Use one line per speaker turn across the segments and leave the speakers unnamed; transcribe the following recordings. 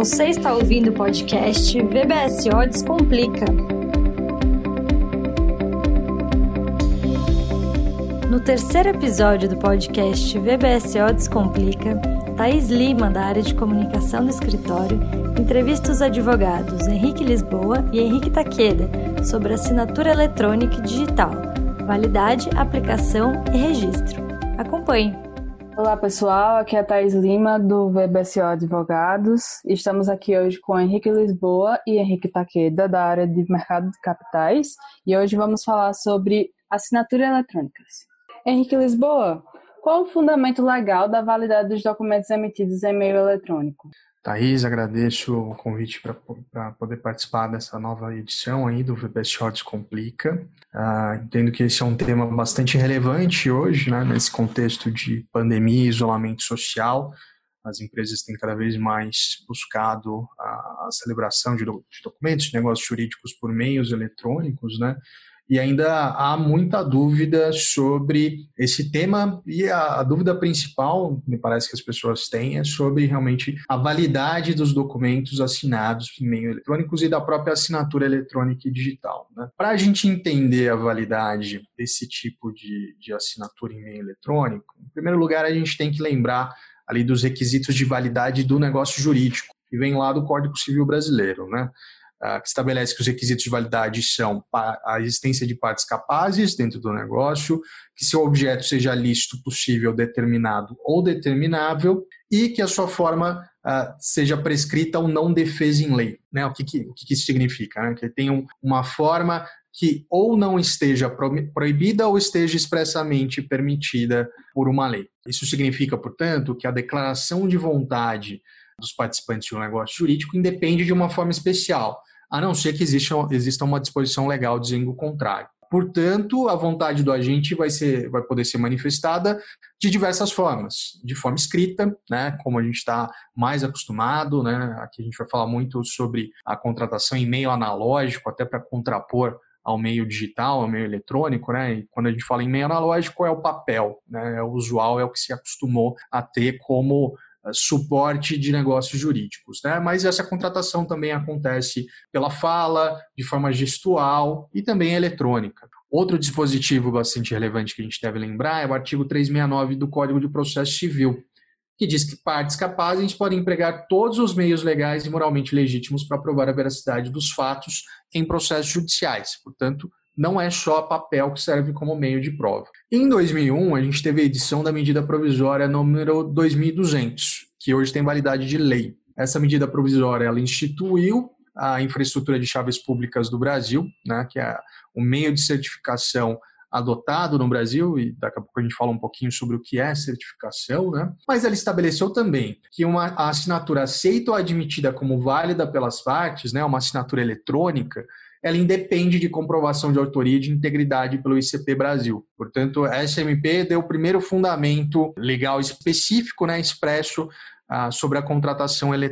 Você está ouvindo o podcast VBSO Descomplica. No terceiro episódio do podcast VBSO Descomplica, Thaís Lima, da área de comunicação do escritório, entrevista os advogados Henrique Lisboa e Henrique Taqueda sobre assinatura eletrônica e digital, validade, aplicação e registro. Acompanhe!
Olá pessoal, aqui é a Thaís Lima do VBSO Advogados. Estamos aqui hoje com Henrique Lisboa e Henrique Taqueda da área de mercado de capitais e hoje vamos falar sobre assinatura eletrônicas. Henrique Lisboa, qual o fundamento legal da validade dos documentos emitidos em meio eletrônico?
Thaís, agradeço o convite para poder participar dessa nova edição aí do VBSO Descomplica. Uh, entendo que esse é um tema bastante relevante hoje, né, nesse contexto de pandemia e isolamento social. As empresas têm cada vez mais buscado a, celebração de documentos, de negócios jurídicos por meios eletrônicos, né? E ainda há muita dúvida sobre esse tema e a, a, dúvida principal, me parece que as pessoas têm, é sobre realmente a validade dos documentos assinados em meio eletrônicos e da própria assinatura eletrônica e digital. Né? Para a gente entender a validade desse tipo de, de assinatura em meio eletrônico, em primeiro lugar a gente tem que lembrar ali dos requisitos de validade do negócio jurídico, que vem lá do Código Civil Brasileiro, né? Ah, que estabelece que os requisitos de validade são a existência de partes capazes dentro do negócio, que seu objeto seja lícito, possível, determinado ou determinável e que a sua forma uh, seja prescrita ou não defesa em lei. Né? O, que, que, o que isso significa? Né? Que tenha uma forma que ou não esteja proibida ou esteja expressamente permitida por uma lei. Isso significa, portanto, que a declaração de vontade dos participantes de um negócio jurídico independe de uma forma especial a não ser que exista, exista uma disposição legal dizendo o contrário. Portanto, a vontade do agente vai, ser, vai poder ser manifestada de diversas formas. De forma escrita, né, como a gente está mais acostumado, né, aqui a gente vai falar muito sobre a contratação em meio analógico, até para contrapor ao meio digital, ao meio eletrônico, né? E quando a gente fala em meio analógico, é o papel, né? É o usual, é o que se acostumou a ter como suporte de negócios jurídicos. Né? Mas essa contratação também acontece pela fala, de forma gestual e também eletrônica. Outro dispositivo bastante relevante que a gente deve lembrar é o artigo 369 do Código de Processo Civil, que diz que partes capazes podem empregar todos os meios legais e moralmente legítimos para provar a veracidade dos fatos em processos judiciais. Portanto, não é só papel que serve como meio de prova. Em 2001, a gente teve a edição da medida provisória número 2200, que hoje tem validade de lei. Essa medida provisória ela instituiu a infraestrutura de chaves públicas do Brasil, né, que é o meio de certificação adotado no Brasil, e daqui a pouco a gente fala um pouquinho sobre o que é certificação, né? mas ela estabeleceu também que uma assinatura aceita ou admitida como válida pelas partes, né, uma assinatura eletrônica, ela independe de comprovação de autoria de integridade pelo ICP Brasil. Portanto, a SMP deu o primeiro fundamento legal específico, né, expresso ah, sobre a contratação eh,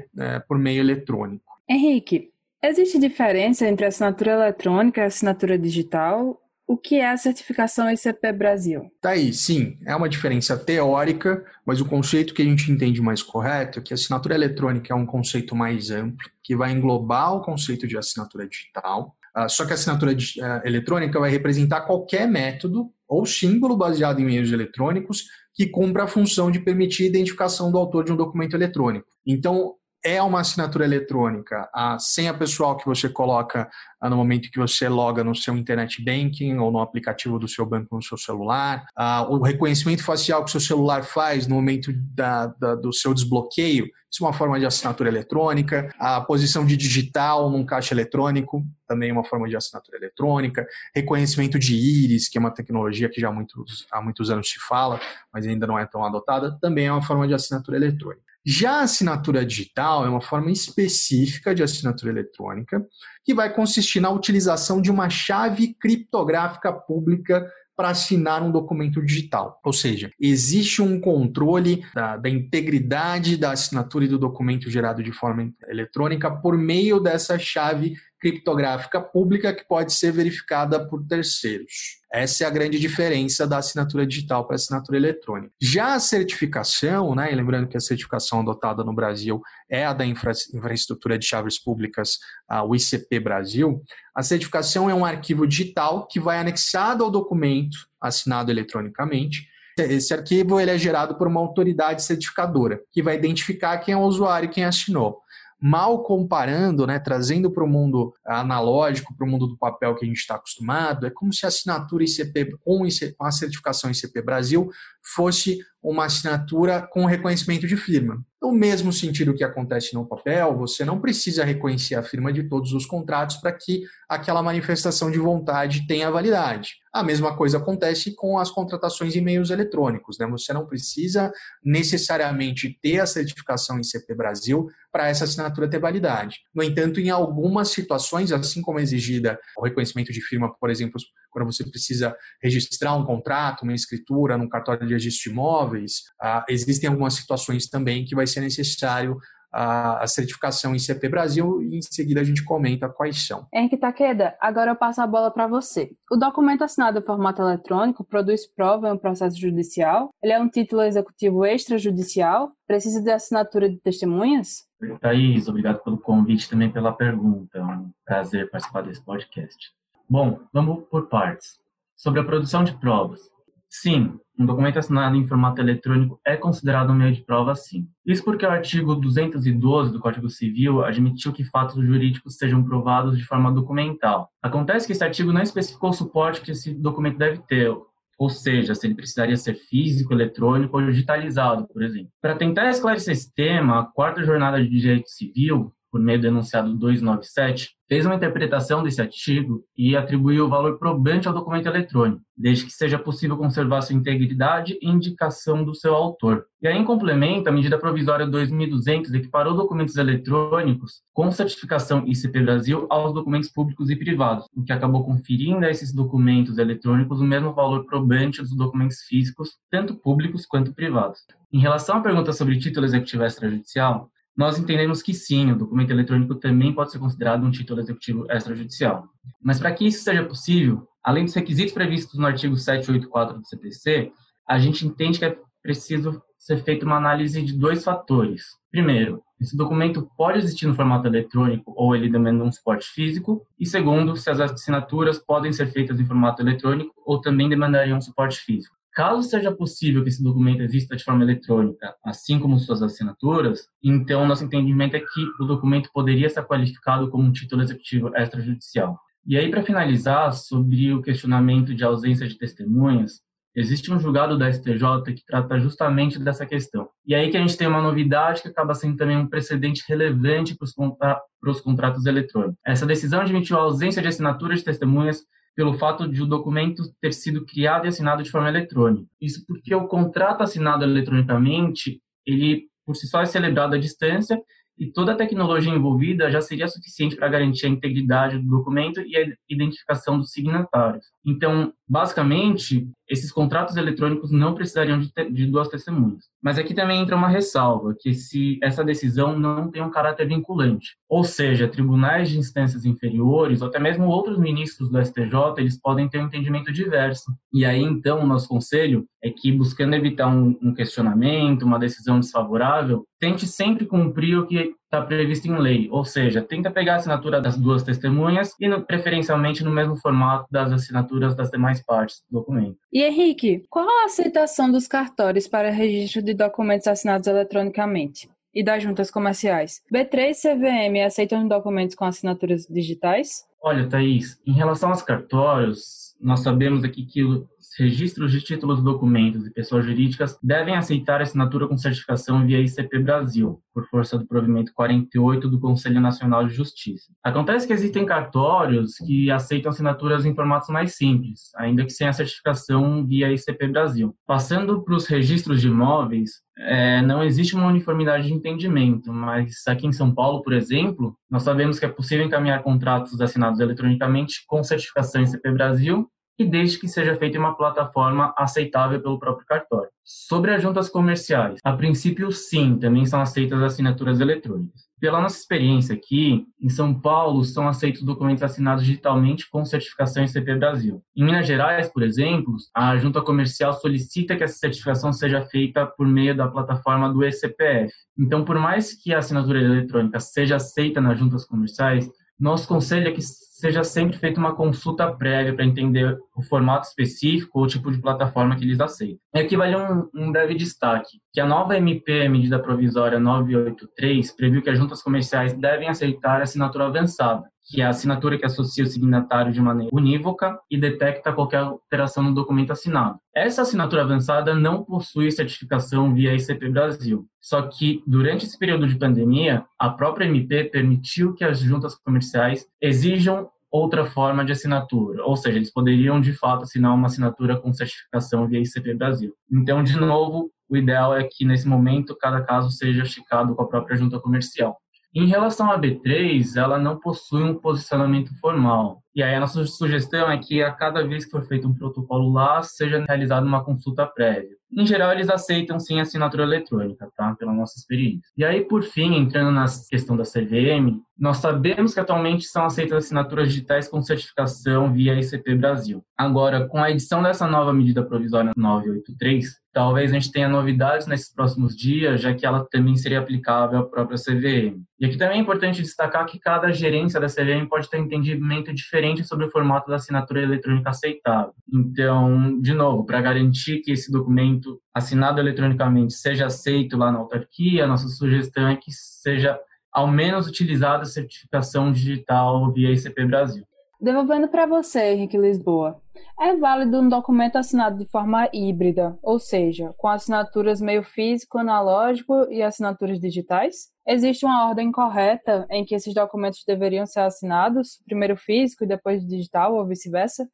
por meio eletrônico.
Henrique, existe diferença entre assinatura eletrônica e assinatura digital? O que é a certificação ICP Brasil?
Tá aí, sim, é uma diferença teórica, mas o conceito que a gente entende mais correto é que a assinatura eletrônica é um conceito mais amplo, que vai englobar o conceito de assinatura digital, só que a assinatura de, uh, eletrônica vai representar qualquer método ou símbolo baseado em meios eletrônicos que cumpra a função de permitir a identificação do autor de um documento eletrônico. Então, é uma assinatura eletrônica. A senha pessoal que você coloca no momento que você loga no seu internet banking ou no aplicativo do seu banco no seu celular, o reconhecimento facial que o seu celular faz no momento da, da, do seu desbloqueio, isso é uma forma de assinatura eletrônica. A posição de digital num caixa eletrônico, também é uma forma de assinatura eletrônica. Reconhecimento de íris, que é uma tecnologia que já há muitos, há muitos anos se fala, mas ainda não é tão adotada, também é uma forma de assinatura eletrônica. Já a assinatura digital é uma forma específica de assinatura eletrônica que vai consistir na utilização de uma chave criptográfica pública para assinar um documento digital. Ou seja, existe um controle da, da, integridade da assinatura e do documento gerado de forma eletrônica por meio dessa chave criptográfica pública que pode ser verificada por terceiros. Essa é a grande diferença da assinatura digital para a assinatura eletrônica. Já a certificação, né, lembrando que a certificação adotada no Brasil é a da infra infraestrutura de chaves públicas, o ICP Brasil, a certificação é um arquivo digital que vai anexado ao documento assinado eletronicamente. Esse arquivo ele é gerado por uma autoridade certificadora, que vai identificar quem é o usuário e quem assinou mal comparando, né, trazendo para o mundo analógico, para o mundo do papel que a gente está acostumado, é como se a assinatura ICP com a certificação ICP Brasil fosse uma assinatura com reconhecimento de firma. No mesmo sentido que acontece no papel, você não precisa reconhecer a firma de todos os contratos para que aquela manifestação de vontade tenha validade. A mesma coisa acontece com as contratações em meios eletrônicos. Né? Você não precisa necessariamente ter a certificação em CP Brasil para essa assinatura ter validade. No entanto, em algumas situações, assim como é exigida o reconhecimento de firma, por exemplo, quando você precisa registrar um contrato, uma escritura num cartório de registro de imóveis, ah, existem algumas situações também que vai ser necessário a, certificação em CP Brasil e em seguida a gente comenta quais são.
Henrique Takeda, agora eu passo a bola para você. O documento assinado em formato eletrônico produz prova em um processo judicial? Ele é um título executivo extrajudicial? Precisa de assinatura de testemunhas?
Thaís, obrigado pelo convite e também pela pergunta. É um prazer participar desse podcast. Bom, vamos por partes. Sobre a produção de provas. Sim, um documento assinado em formato eletrônico é considerado um meio de prova, sim. Isso porque o artigo 212 do Código Civil admitiu que fatos jurídicos sejam provados de forma documental. Acontece que esse artigo não especificou o suporte que esse documento deve ter, ou seja, se ele precisaria ser físico, eletrônico ou digitalizado, por exemplo. Para tentar esclarecer esse tema, a quarta jornada de direito civil por meio do enunciado 297, fez uma interpretação desse artigo e atribuiu o valor probante ao documento eletrônico, desde que seja possível conservar sua integridade e indicação do seu autor. E aí, em complemento, a medida provisória 2200 equiparou documentos eletrônicos com certificação ICP Brasil aos documentos públicos e privados, o que acabou conferindo a esses documentos eletrônicos o mesmo valor probante dos documentos físicos, tanto públicos quanto privados. Em relação à pergunta sobre título executivo extrajudicial, nós entendemos que sim, o documento eletrônico também pode ser considerado um título executivo extrajudicial. Mas para que isso seja possível, além dos requisitos previstos no artigo 784 do CPC, a gente entende que é preciso ser feita uma análise de dois fatores. Primeiro, esse documento pode existir no formato eletrônico ou ele demanda um suporte físico. E segundo, se as assinaturas podem ser feitas em formato eletrônico ou também demandariam um suporte físico. Caso seja possível que esse documento exista de forma eletrônica, assim como suas assinaturas, então nosso entendimento é que o documento poderia ser qualificado como um título executivo extrajudicial. E aí, para finalizar, sobre o questionamento de ausência de testemunhas, existe um julgado da STJ que trata justamente dessa questão. E aí que a gente tem uma novidade que acaba sendo também um precedente relevante para os contratos eletrônicos. Essa decisão admitiu a ausência de assinatura de testemunhas pelo fato de o documento ter sido criado e assinado de forma eletrônica. Isso porque o contrato assinado eletronicamente, ele por si só é celebrado à distância e toda a tecnologia envolvida já seria suficiente para garantir a integridade do documento e a identificação dos signatários. Então, basicamente, esses contratos eletrônicos não precisariam de, de, duas testemunhas. Mas aqui também entra uma ressalva, que se essa decisão não tem um caráter vinculante, ou seja, tribunais de instâncias inferiores, ou até mesmo outros ministros do STJ, eles podem ter um entendimento diverso. E aí, então, o nosso conselho é que, buscando evitar um, um questionamento, uma decisão desfavorável, tente sempre cumprir o que está previsto em lei, ou seja, tenta pegar a assinatura das duas testemunhas e, no, preferencialmente, no mesmo formato das assinaturas das demais partes do documento.
E Henrique, qual a aceitação dos cartórios para registro de documentos assinados eletronicamente? E das juntas comerciais? B3 e CVM aceitam documentos com assinaturas digitais?
Olha, Thaís, em relação aos cartórios, nós sabemos aqui que os registros de títulos, documentos e pessoas jurídicas devem aceitar assinatura com certificação via ICP Brasil, por força do provimento 48 do Conselho Nacional de Justiça. Acontece que existem cartórios que aceitam assinaturas em formatos mais simples, ainda que sem a certificação via ICP Brasil. Passando para os registros de imóveis, é, não existe uma uniformidade de entendimento, mas aqui em São Paulo, por exemplo, nós sabemos que é possível encaminhar contratos assinados eletronicamente com certificação ICP Brasil e desde que seja feita em uma plataforma aceitável pelo próprio cartório. Sobre as juntas comerciais, a princípio sim, também são aceitas assinaturas eletrônicas. Pela nossa experiência aqui, em São Paulo, são aceitos documentos assinados digitalmente com certificação ICP Brasil. Em Minas Gerais, por exemplo, a junta comercial solicita que essa certificação seja feita por meio da plataforma do ECPF. Então, por mais que a assinatura eletrônica seja aceita nas juntas comerciais, nosso conselho é que seja sempre feita uma consulta prévia para entender o formato específico ou o tipo de plataforma que eles aceitam. E aqui vale um, um breve destaque, que a nova MP, medida provisória 983, previu que as juntas comerciais devem aceitar assinatura avançada, que é a assinatura que associa o signatário de maneira unívoca e detecta qualquer alteração no documento assinado. Essa assinatura avançada não possui certificação via ICP Brasil. Só que, durante esse período de pandemia, a própria MP permitiu que as juntas comerciais exijam outra forma de assinatura, ou seja, eles poderiam de fato assinar uma assinatura com certificação via ICP Brasil. Então, de novo, o ideal é que nesse momento cada caso seja checado com a própria junta comercial. Em relação à B3, ela não possui um posicionamento formal. E aí a nossa sugestão é que a cada vez que for feito um protocolo lá, seja realizada uma consulta prévia. Em geral, eles aceitam sim a assinatura eletrônica, tá? Pela nossa experiência. E aí, por fim, entrando na questão da CVM, nós sabemos que atualmente são aceitas assinaturas digitais com certificação via ICP Brasil. Agora, com a edição dessa nova medida provisória 983, talvez a gente tenha novidades nesses próximos dias, já que ela também seria aplicável à própria CVM. E aqui também é importante destacar que cada gerência da CVM pode ter entendimento diferente sobre o formato da assinatura eletrônica aceitável. Então, de novo, para garantir que esse documento assinado eletronicamente seja aceito lá na autarquia, a nossa sugestão é que seja ao menos utilizada a certificação digital via ICP Brasil.
Devolvendo para você, Henrique Lisboa, é válido um documento assinado de forma híbrida, ou seja, com assinaturas meio físico, analógico e assinaturas digitais? Existe uma ordem correta em que esses documentos deveriam ser assinados, primeiro físico e depois digital, ou vice-versa?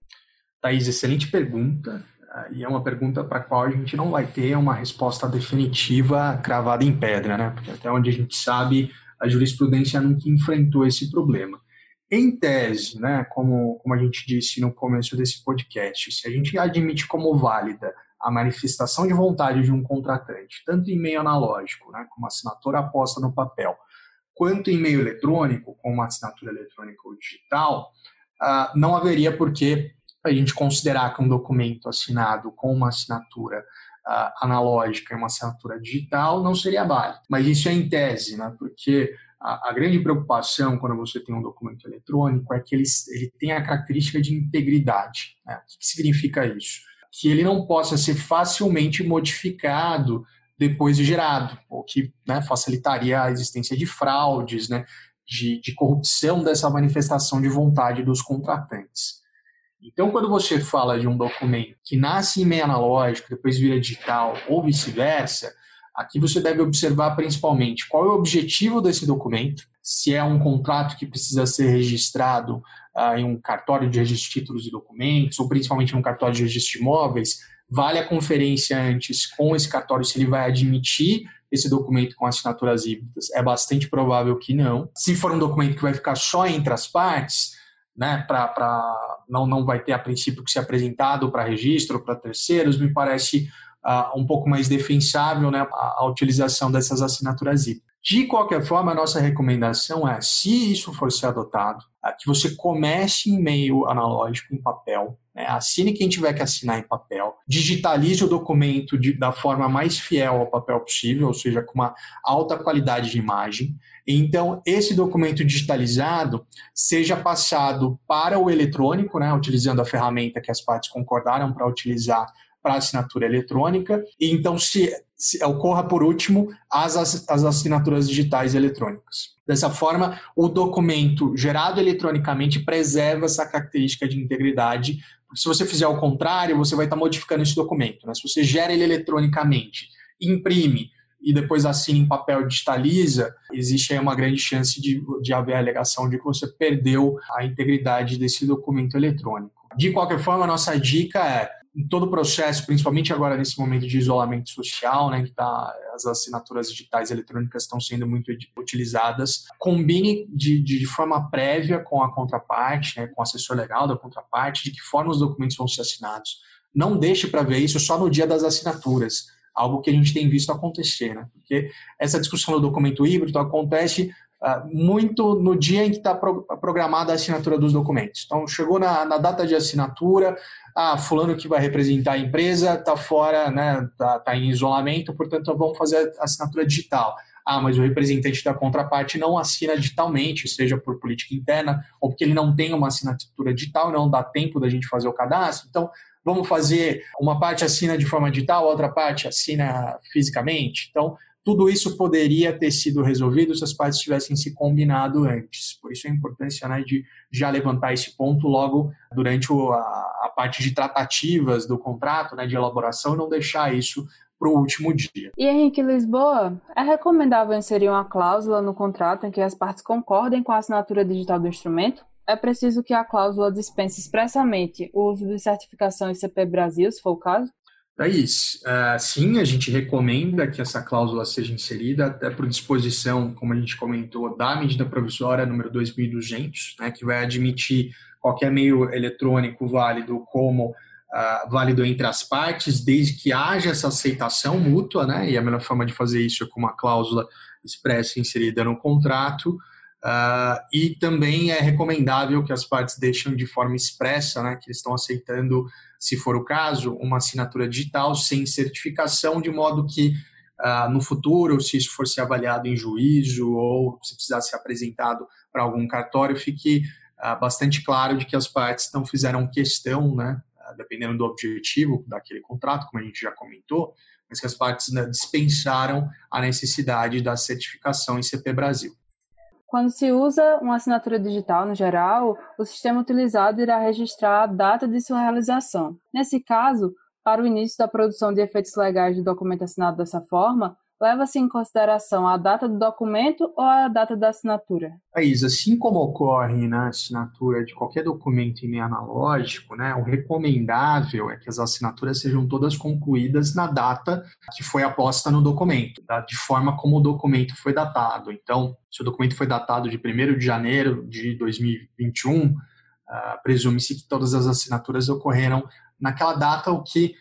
Thaís, excelente pergunta. E é uma pergunta para a qual a gente não vai ter uma resposta definitiva cravada em pedra, né? Porque até onde a gente sabe, a jurisprudência nunca enfrentou esse problema. Em tese, né, como, como a gente disse no começo desse podcast, se a gente admite como válida a manifestação de vontade de um contratante, tanto em meio analógico, né, como assinatura aposta no papel, quanto em meio eletrônico, como uma assinatura eletrônica ou digital, uh, não haveria por que a gente considerar que um documento assinado com uma assinatura uh, analógica e uma assinatura digital não seria válido. Mas isso é em tese, né, porque a, a, grande preocupação quando você tem um documento eletrônico é que ele, ele tem a característica de integridade. Né? O que, que significa isso? Que ele não possa ser facilmente modificado depois de gerado, o que né, facilitaria a existência de fraudes, né, de, de corrupção dessa manifestação de vontade dos contratantes. Então, quando você fala de um documento que nasce em meio analógico, depois vira digital ou vice-versa, Aqui você deve observar principalmente qual é o objetivo desse documento, se é um contrato que precisa ser registrado ah, em um cartório de registro de títulos e documentos, ou principalmente um cartório de registro de imóveis, vale a conferência antes com esse cartório se ele vai admitir esse documento com assinaturas híbridas. É bastante provável que não. Se for um documento que vai ficar só entre as partes, né, para não, não vai ter a princípio que ser apresentado para registro para terceiros, me parece uh, um pouco mais defensável né, a, a utilização dessas assinaturas híbridas. De qualquer forma, a nossa recomendação é, se isso for ser adotado, é que você comece em meio analógico, em papel, né? assine quem tiver que assinar em papel, digitalize o documento de, da forma mais fiel ao papel possível, ou seja, com uma alta qualidade de imagem. Então, esse documento digitalizado seja passado para o eletrônico, né? utilizando a ferramenta que as partes concordaram para utilizar para assinatura eletrônica, e então se, se, ocorra por último as, as assinaturas digitais eletrônicas. Dessa forma, o documento gerado eletronicamente preserva essa característica de integridade, porque se você fizer o contrário, você vai estar modificando esse documento. Né? Se você gera ele eletronicamente, imprime e depois assina em papel digitaliza, existe aí uma grande chance de, de haver a alegação de que você perdeu a integridade desse documento eletrônico. De qualquer forma, a nossa dica é em todo o processo, principalmente agora nesse momento de isolamento social, né, que tá, as assinaturas digitais eletrônicas estão sendo muito utilizadas, combine de, de forma prévia com a contraparte, né, com o assessor legal da contraparte, de que forma os documentos vão ser assinados. Não deixe para ver isso só no dia das assinaturas, algo que a gente tem visto acontecer, né, porque essa discussão do documento híbrido acontece muito no dia em que está pro, programada a assinatura dos documentos. Então, chegou na, na data de assinatura, ah, fulano que vai representar a empresa está fora, né, está tá em isolamento, portanto vamos fazer a assinatura digital. Ah, mas o representante da contraparte não assina digitalmente, seja por política interna ou porque ele não tem uma assinatura digital, não dá tempo da gente fazer o cadastro. Então, vamos fazer uma parte assina de forma digital, outra parte assina fisicamente. Então, tudo isso poderia ter sido resolvido se as partes tivessem se combinado antes. Por isso a importância né, de já levantar esse ponto logo durante a, parte de tratativas do contrato, né, de elaboração, e não deixar isso para o último dia.
E Henrique Lisboa, é recomendável inserir uma cláusula no contrato em que as partes concordem com a assinatura digital do instrumento? É preciso que a cláusula dispense expressamente o uso de certificação ICP Brasil, se for o caso?
Thaís, uh, sim, a gente recomenda que essa cláusula seja inserida, até por disposição, como a gente comentou, da medida provisória número 2200, né, que vai admitir qualquer meio eletrônico válido como uh, válido entre as partes, desde que haja essa aceitação mútua, né, e a melhor forma de fazer isso é com uma cláusula expressa inserida no contrato, Uh, e também é recomendável que as partes deixem de forma expressa, né, que eles estão aceitando, se for o caso, uma assinatura digital sem certificação, de modo que uh, no futuro, se isso for ser avaliado em juízo ou se precisar ser apresentado para algum cartório, fique uh, bastante claro de que as partes não fizeram questão, né, dependendo do objetivo daquele contrato, como a gente já comentou, mas que as partes né, dispensaram a necessidade da certificação em CP Brasil.
Quando se usa uma assinatura digital no geral, o sistema utilizado irá registrar a data de sua realização. Nesse caso, para o início da produção de efeitos legais do documento assinado dessa forma, leva-se em consideração a data do documento ou a data da assinatura?
Thaís, assim como ocorre na assinatura de qualquer documento em meio analógico, né, o recomendável é que as assinaturas sejam todas concluídas na data que foi aposta no documento, tá? de forma como o documento foi datado. Então, se o documento foi datado de 1 de janeiro de 2021, uh, ah, presume-se que todas as assinaturas ocorreram naquela data, o que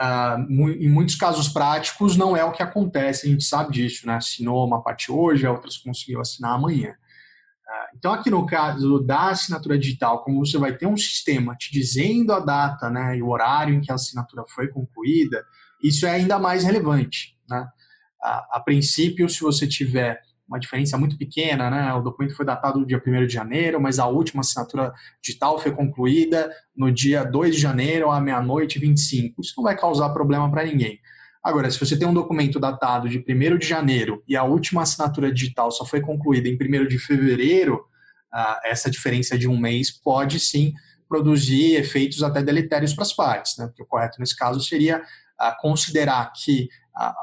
Uh, em muitos casos práticos não é o que acontece, a gente sabe disso, né? Assinou uma parte hoje, a outras conseguiu assinar amanhã. Uh, então, aqui no caso da assinatura digital, como você vai ter um sistema te dizendo a data né, e o horário em que a assinatura foi concluída, isso é ainda mais relevante. Né? Uh, a princípio, se você tiver uma diferença muito pequena, né? O documento foi datado no dia 1 de janeiro, mas a última assinatura digital foi concluída no dia 2 de janeiro, à meia-noite 25. Isso não vai causar problema para ninguém. Agora, se você tem um documento datado de 1 de janeiro e a última assinatura digital só foi concluída em 1 de fevereiro, ah, essa diferença de um mês pode sim produzir efeitos até deletérios para as partes, né? Porque o correto nesse caso seria ah, considerar que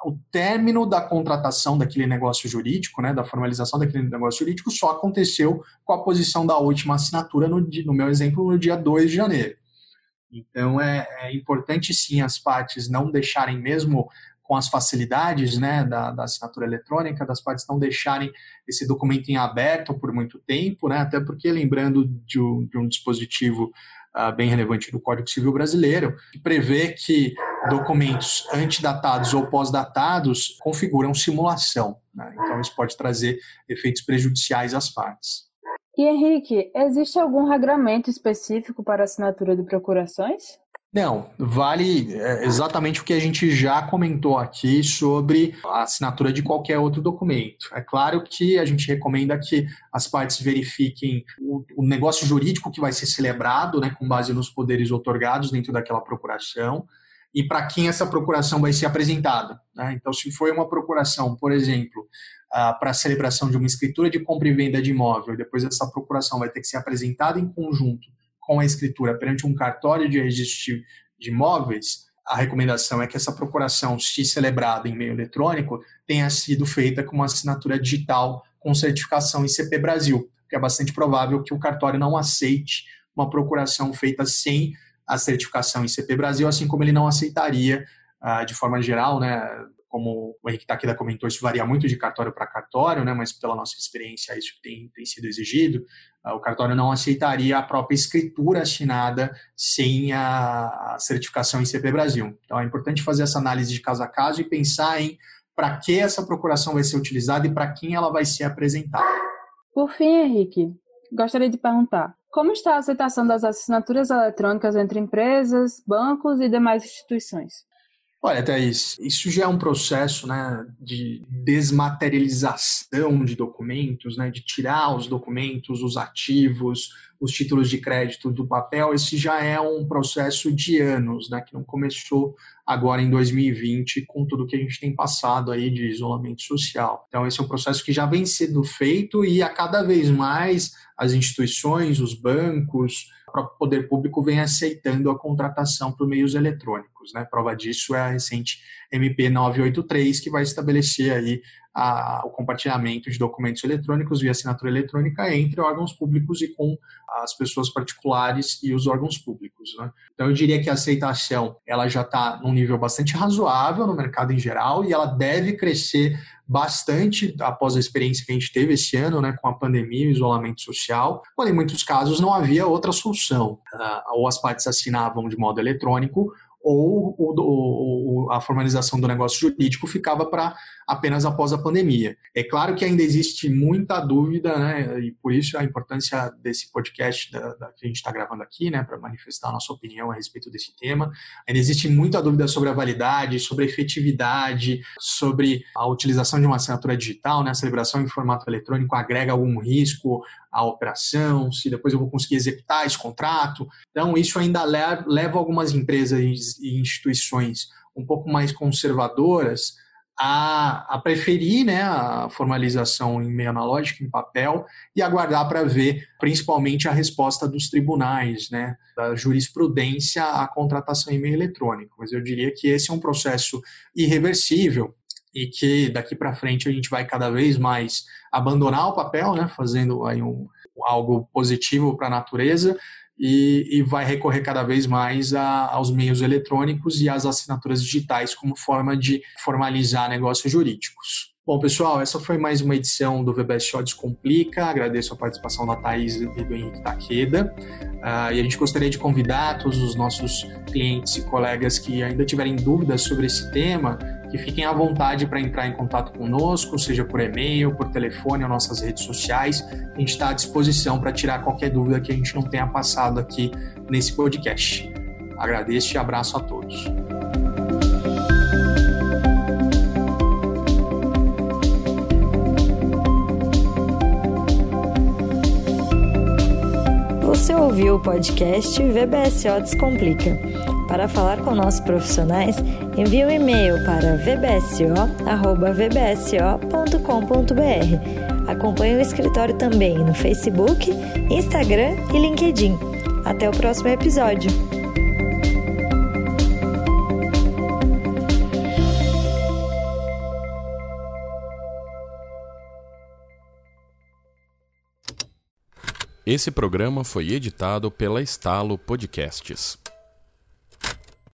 o término da contratação daquele negócio jurídico, né, da formalização daquele negócio jurídico, só aconteceu com a posição da última assinatura, no, no meu exemplo, no dia 2 de janeiro. Então, é, é, importante sim as partes não deixarem, mesmo com as facilidades né, da, da, assinatura eletrônica, das partes não deixarem esse documento em aberto por muito tempo, né, até porque, lembrando de um, de um dispositivo bem relevante do Código Civil Brasileiro, que prevê que documentos antidatados ou pós-datados configuram simulação. Né? Então, isso pode trazer efeitos prejudiciais às partes.
E Henrique, existe algum regramento específico para assinatura de procurações?
Não, vale é, exatamente o que a gente já comentou aqui sobre a assinatura de qualquer outro documento. É claro que a gente recomenda que as partes verifiquem o, negócio jurídico que vai ser celebrado, né, com base nos poderes otorgados dentro daquela procuração, e para quem essa procuração vai ser apresentada. Né? Então, se foi uma procuração, por exemplo, uh, para a celebração de uma escritura de compra e venda de imóvel, depois essa procuração vai ter que ser apresentada em conjunto com a escritura perante um cartório de registro de imóveis, a recomendação é que essa procuração, se celebrada em meio eletrônico, tenha sido feita com uma assinatura digital com certificação ICP Brasil, porque é bastante provável que o cartório não aceite uma procuração feita sem a certificação em CP Brasil, assim como ele não aceitaria, uh, de forma geral, né, como o Henrique Takeda comentou, isso varia muito de cartório para cartório, né, mas pela nossa experiência isso tem, tem sido exigido. Uh, o cartório não aceitaria a própria escritura assinada sem a, certificação em CP Brasil. Então é importante fazer essa análise de caso a caso e pensar em para que essa procuração vai ser utilizada e para quem ela vai ser apresentada.
Por fim, Henrique, gostaria de perguntar: como está a aceitação das assinaturas eletrônicas entre empresas, bancos e demais instituições?
Olha, Thaís, isso já é um processo né, de desmaterialização de documentos, né, de tirar os documentos, os ativos, os títulos de crédito do papel. Esse já é um processo de anos, né, que não começou agora em 2020 com tudo que a gente tem passado aí de isolamento social. Então, esse é um processo que já vem sendo feito e a cada vez mais as instituições, os bancos, o próprio poder público vem aceitando a contratação por meios eletrônicos. Né? Prova disso é a recente MP 983, que vai estabelecer aí a, o compartilhamento de documentos eletrônicos via assinatura eletrônica entre órgãos públicos e com as pessoas particulares e os órgãos públicos. Né? Então, eu diria que a aceitação ela já está num nível bastante razoável no mercado em geral e ela deve crescer bastante após a experiência que a gente teve esse ano, né, com a pandemia o isolamento social, quando em muitos casos não havia outra solução. Uh, ou as partes assinavam de modo eletrônico, ou o, o, a formalização do negócio jurídico ficava para apenas após a pandemia. É claro que ainda existe muita dúvida, né, e por isso a importância desse podcast da, da que a gente está gravando aqui, né, para manifestar a nossa opinião a respeito desse tema. Ainda existe muita dúvida sobre a validade, sobre a efetividade, sobre a utilização de uma assinatura digital, né, a celebração em formato eletrônico agrega algum risco a operação, se depois eu vou conseguir executar esse contrato. Então, isso ainda leva algumas empresas e instituições um pouco mais conservadoras a, a preferir né, a formalização em meio analógico, em papel, e aguardar para ver principalmente a resposta dos tribunais, né, da jurisprudência à contratação em meio eletrônico. Mas eu diria que esse é um processo irreversível e que daqui para frente a gente vai cada vez mais abandonar o papel, né, fazendo aí um, algo positivo para a natureza e, e, vai recorrer cada vez mais a, aos meios eletrônicos e às assinaturas digitais como forma de formalizar negócios jurídicos. Bom, pessoal, essa foi mais uma edição do VBSO Descomplica. Agradeço a participação da Thaís e do Henrique Taqueda. Uh, e a gente gostaria de convidar todos os nossos clientes e colegas que ainda tiverem dúvidas sobre esse tema, que fiquem à vontade para entrar em contato conosco, seja por e-mail, por telefone ou nossas redes sociais. A gente está à disposição para tirar qualquer dúvida que a gente não tenha passado aqui nesse podcast. Agradeço e abraço a todos.
Você ouviu o podcast VBSO Descomplica. Para falar com nossos profissionais, envie um e-mail para vbso.vbso.com.br. Acompanhe o escritório também no Facebook, Instagram e LinkedIn. Até o próximo episódio.
Esse programa foi editado pela Estalo Podcasts.